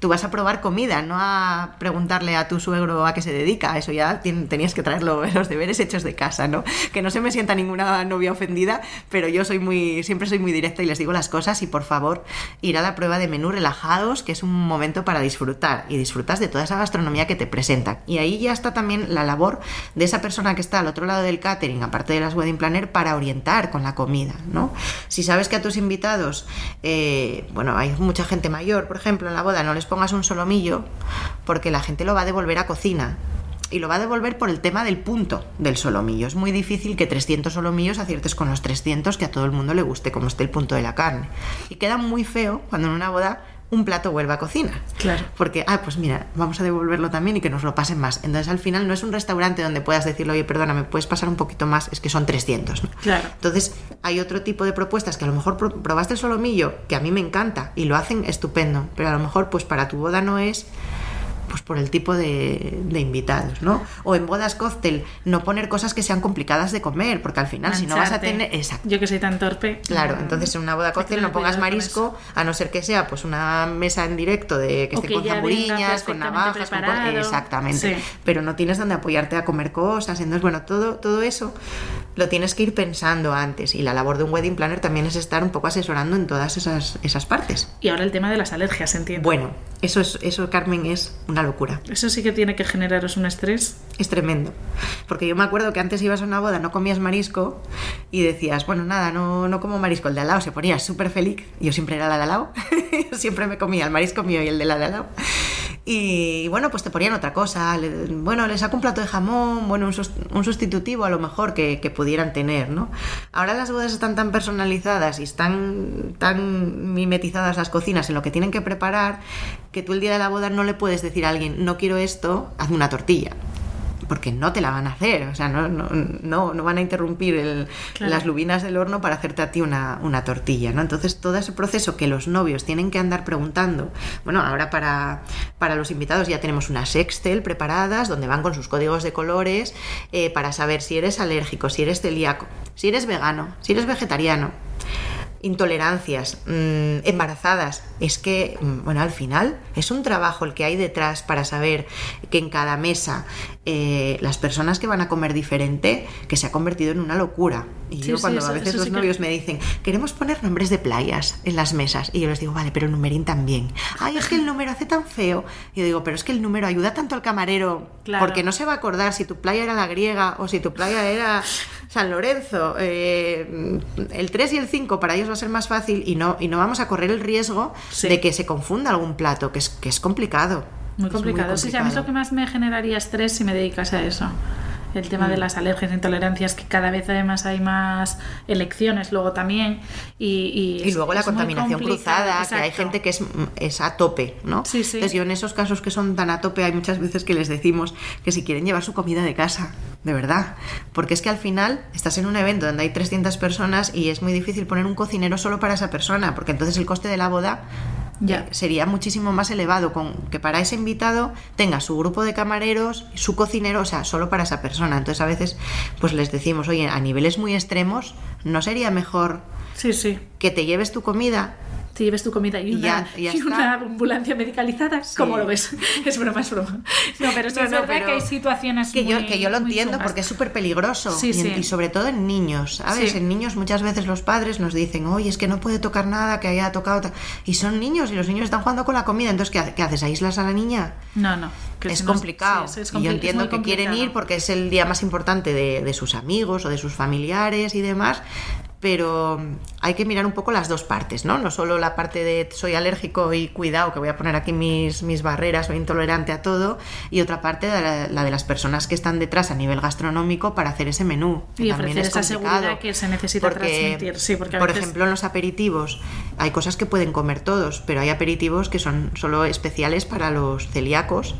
Tú vas a probar comida, no a preguntarle a tu suegro a qué se dedica, eso ya tenías que traerlo los deberes hechos de casa, ¿no? Que no se me sienta ninguna novia ofendida, pero yo soy muy, siempre soy muy directa y les digo las cosas y por favor ir a la prueba de menú relajados, que es un momento para disfrutar y disfrutas de toda esa gastronomía que te presentan. Y ahí ya está también la labor de esa persona que está al otro lado del catering, aparte de las wedding planner, para orientar con la comida, ¿no? Si sabes que a tus invitados, eh, bueno, hay mucha gente mayor, por ejemplo, en la boda, no les pongas un solomillo, porque la gente lo va a devolver a cocina y lo va a devolver por el tema del punto del solomillo. Es muy difícil que 300 solomillos aciertes con los 300 que a todo el mundo le guste, como esté el punto de la carne. Y queda muy feo cuando en una boda un plato vuelva a cocina. Claro. Porque, ah, pues mira, vamos a devolverlo también y que nos lo pasen más. Entonces al final no es un restaurante donde puedas decirle, oye, perdona, me puedes pasar un poquito más, es que son 300. Claro. Entonces hay otro tipo de propuestas que a lo mejor probaste el solomillo, que a mí me encanta y lo hacen estupendo, pero a lo mejor pues para tu boda no es pues por el tipo de, invitados, ¿no? O en bodas cóctel, no poner cosas que sean complicadas de comer, porque al final, si no vas a tener. Exacto. Yo que soy tan torpe. Claro, entonces en una boda cóctel no pongas marisco, a no ser que sea pues una mesa en directo de que esté con zamburiñas, con navajas, con exactamente. Pero no tienes donde apoyarte a comer cosas. Entonces, bueno, todo, todo eso lo tienes que ir pensando antes. Y la labor de un wedding planner también es estar un poco asesorando en todas esas, esas partes. Y ahora el tema de las alergias, entiendo. Bueno, eso es, eso, Carmen, es una locura. Eso sí que tiene que generaros un estrés. Es tremendo. Porque yo me acuerdo que antes ibas a una boda, no comías marisco y decías, bueno, nada, no, no como marisco, el de al lado se ponía súper feliz. Yo siempre era la de al lado. siempre me comía el marisco mío y el de la de al lado. Y bueno, pues te ponían otra cosa. bueno, les saco un plato de jamón, bueno, un, sustitutivo a lo mejor que, que, pudieran tener, ¿no? Ahora las bodas están tan personalizadas y están tan mimetizadas las cocinas en lo que tienen que preparar que tú el día de la boda no le puedes decir a alguien, no quiero esto, hazme una tortilla porque no te la van a hacer, o sea, no, no, no, van a interrumpir las lubinas del horno para hacerte a ti una, una, tortilla, ¿no? Entonces, todo ese proceso que los novios tienen que andar preguntando, bueno, ahora para, para los invitados ya tenemos unas Excel preparadas donde van con sus códigos de colores eh, para saber si eres alérgico, si eres celíaco, si eres vegano, si eres vegetariano intolerancias, mm, embarazadas. Es que, mm, bueno, al final es un trabajo el que hay detrás para saber que en cada mesa eh, las personas que van a comer diferente, que se ha convertido en una locura. Y yo cuando a veces los novios me dicen, queremos poner nombres de playas en las mesas, y yo les digo, vale, pero el numerín también. Ay, es que el número hace tan feo. Y yo digo, pero es que el número ayuda tanto al camarero, porque no se va a acordar si tu playa era la griega o si tu playa era San Lorenzo. Eh, el 3 y el 5 para ellos va a ser más fácil y no, y no vamos a correr el riesgo de que se confunda algún plato, que es, que es complicado. Muy complicado. Sí, a mí es lo que más me generaría estrés si me dedicas a eso el tema de mm. las alergias e intolerancias, que cada vez además hay más elecciones luego también. Y, y, luego la contaminación cruzada, que hay gente que es, es a tope, ¿no? Sí, sí. Entonces yo en esos casos que son tan a tope hay muchas veces que les decimos que si quieren llevar su comida de casa, de verdad, porque es que al final estás en un evento donde hay 300 personas y es muy difícil poner un cocinero solo para esa persona, porque entonces el coste de la boda ya. sería muchísimo más elevado con que para ese invitado tenga su grupo de camareros, su cocinero, o sea, solo para esa persona. Entonces a veces pues les decimos, oye, a niveles muy extremos, ¿no sería mejor sí, sí. que te lleves tu comida te lleves tu comida y una, ambulancia medicalizada, ¿cómo lo ves? es broma, es broma. No, pero es verdad que hay situaciones que yo Que yo lo entiendo porque es súper peligroso y, sobre todo en niños, ¿sabes? En niños muchas veces los padres nos dicen, oye, es que no puede tocar nada que haya tocado... Y son niños y los niños están jugando con la comida, entonces ¿qué, haces? ¿Aíslas a la niña? No, no. es complicado. y yo entiendo que quieren ir porque es el día más importante de, de sus amigos o de sus familiares y demás, pero hay que mirar un poco las dos partes, ¿no? No solo la parte de soy alérgico y cuidado, que voy a poner aquí mis, mis barreras, soy intolerante a todo, y otra parte la, de las personas que están detrás a nivel gastronómico para hacer ese menú. Y ofrecer esa seguridad que se necesita transmitir. Sí, porque por ejemplo, en los aperitivos hay cosas que pueden comer todos, pero hay aperitivos que son solo especiales para los celíacos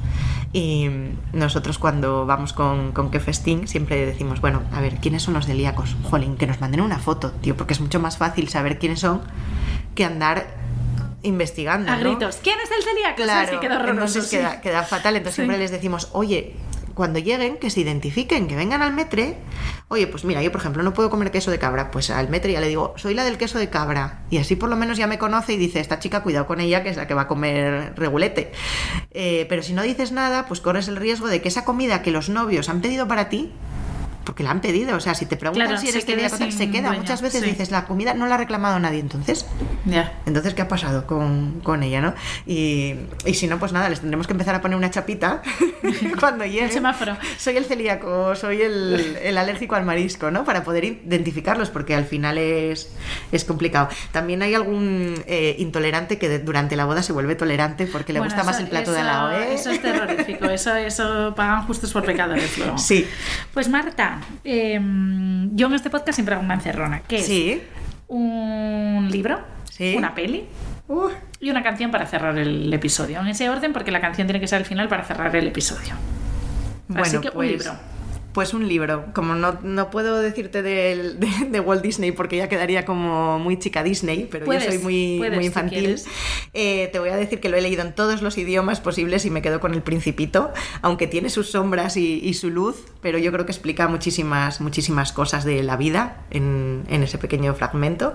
y nosotros cuando vamos con, con Kefestín siempre decimos, bueno, a ver, ¿quiénes son los celíacos? Jolín, que nos manden una foto, tío, porque es mucho más fácil saber quiénes son que andar investigando. A gritos, ¿quién es el celíaco? Claro, entonces queda, queda, fatal. Entonces siempre les decimos, oye, cuando lleguen, que se identifiquen, que vengan al metre. Oye, pues mira, yo por ejemplo no puedo comer queso de cabra, pues al metre ya le digo, soy la del queso de cabra. Y así por lo menos ya me conoce y dice, esta chica, cuidado con ella, que es la que va a comer regulete. Eh, pero si no dices nada, pues corres el riesgo de que esa comida que los novios han pedido para ti, porque la han pedido. O sea, si te preguntan si eres querida se queda. Muchas veces dices, la comida no la ha reclamado nadie, entonces. Ya. Entonces, ¿qué ha pasado con, con ella, no? Y, y, si no, pues nada, les tendremos que empezar a poner una chapita cuando llegue. El semáforo. Soy el celíaco, soy el, el, alérgico al marisco, ¿no? Para poder identificarlos, porque al final es, es complicado. También hay algún eh, intolerante que durante la boda se vuelve tolerante porque le bueno, gusta eso, más el plato eso, de la ¿eh? Eso es terrorífico, eso, eso pagan justos por pecadores luego. Sí. Pues Marta, eh, yo en este podcast siempre hago una encerrona, que es Sí. un libro, Sí. una peli Uh, y una canción para cerrar el episodio. En ese orden, porque la canción tiene que ser al final para cerrar el episodio. Así bueno, que pues, un libro. Pues un libro. Como no, no puedo decirte de, de Walt Disney porque ya quedaría como muy chica Disney, pero yo soy muy, puedes, muy infantil. Eh, te voy a decir que lo he leído en todos los idiomas posibles y me quedo con El Principito, aunque tiene sus sombras y, y su luz, pero yo creo que explica muchísimas, muchísimas cosas de la vida en, en ese pequeño fragmento.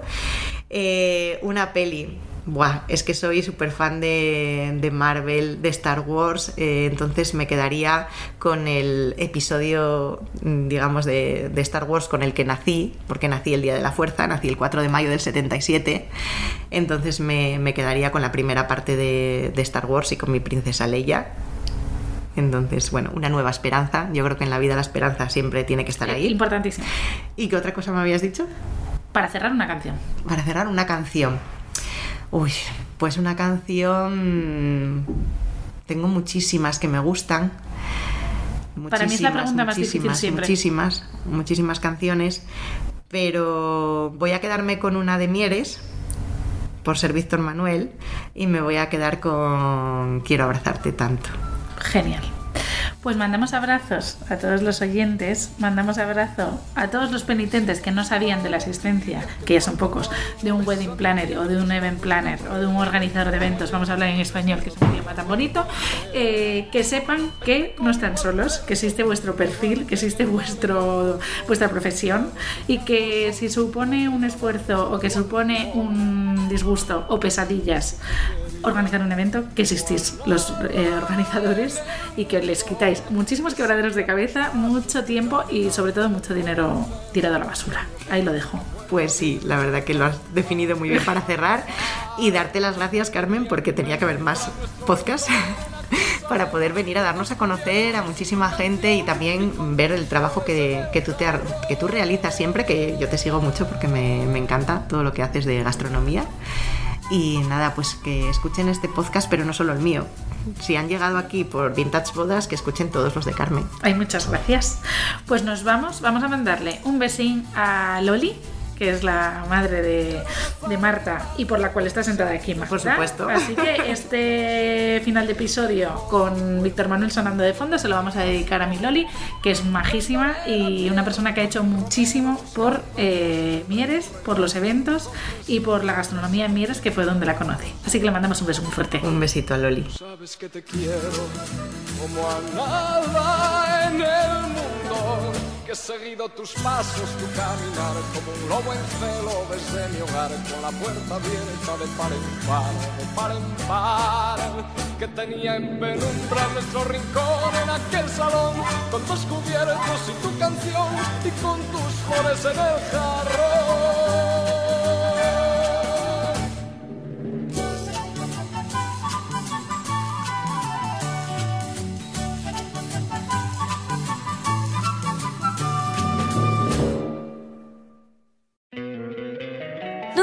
Eh, una peli. Buah, es que soy súper fan de, de Marvel, de Star Wars, eh, entonces me quedaría con el episodio, mm, digamos, de, de Star Wars con el que nací, porque nací el Día de la Fuerza, nací el 4 de mayo del 77, entonces me, me quedaría con la primera parte de, de Star Wars y con mi princesa Leia. Entonces, bueno, una nueva esperanza. Yo creo que en la vida la esperanza siempre tiene que estar ahí. Importantísimo. ¿Y qué otra cosa me habías dicho? Para cerrar una canción. Para cerrar, una canción. Uy, pues una canción. Tengo muchísimas que me gustan. Para mí es la Muchísimas, pregunta más difícil muchísimas, siempre. Muchísimas, muchísimas canciones. Pero voy a quedarme con una de Mieres, por ser Víctor Manuel, y me voy a quedar con Quiero abrazarte tanto. Genial. Pues mandamos abrazos a todos los oyentes, mandamos abrazo a todos los penitentes que no sabían de la existencia, que ya son pocos, de un wedding planner o de un event planner o de un organizador de eventos, vamos a hablar en español, que es un idioma tan bonito, eh, que sepan que no están solos, que existe vuestro perfil, que existe vuestro, vuestra profesión y que si supone un esfuerzo o que supone un disgusto o pesadillas organizar un evento, que existís los eh, organizadores y que les quitáis muchísimos quebraderos de cabeza, mucho tiempo y sobre todo mucho dinero tirado a la basura. Ahí lo dejo. Pues sí, la verdad que lo has definido muy bien para cerrar y darte las gracias, Carmen, porque tenía que haber más podcasts para poder venir a darnos a conocer a muchísima gente y también ver el trabajo que, que tú, te, que tú realizas siempre, que yo te sigo mucho porque me, me encanta todo lo que haces de gastronomía. Y nada, pues que escuchen este podcast, pero no solo el mío. Si han llegado aquí por Vintage Bodas, que escuchen todos los de Carmen. Ay, muchas gracias. Pues nos vamos, vamos a mandarle un besín a Loli, que es la madre de, de Marta y por la cual está sentada aquí, Marta. Por supuesto. Así que este final de episodio con Víctor Manuel sonando de fondo se lo vamos a dedicar a mi Loli, que es majísima y una persona que ha hecho muchísimo por eh, Mieres, por los eventos y por la gastronomía en Mieres, que fue donde la conoce. Así que le mandamos un beso muy fuerte. Un besito a Loli. Sabes que te quiero como a nada en el mundo. Que he seguido tus pasos, tu caminar como un lobo en celo desde mi hogar con la puerta abierta de par en par, de par en par. Que tenía en penumbra nuestro rincón en aquel salón con tus cubiertos y tu canción y con tus flores en el jarrón.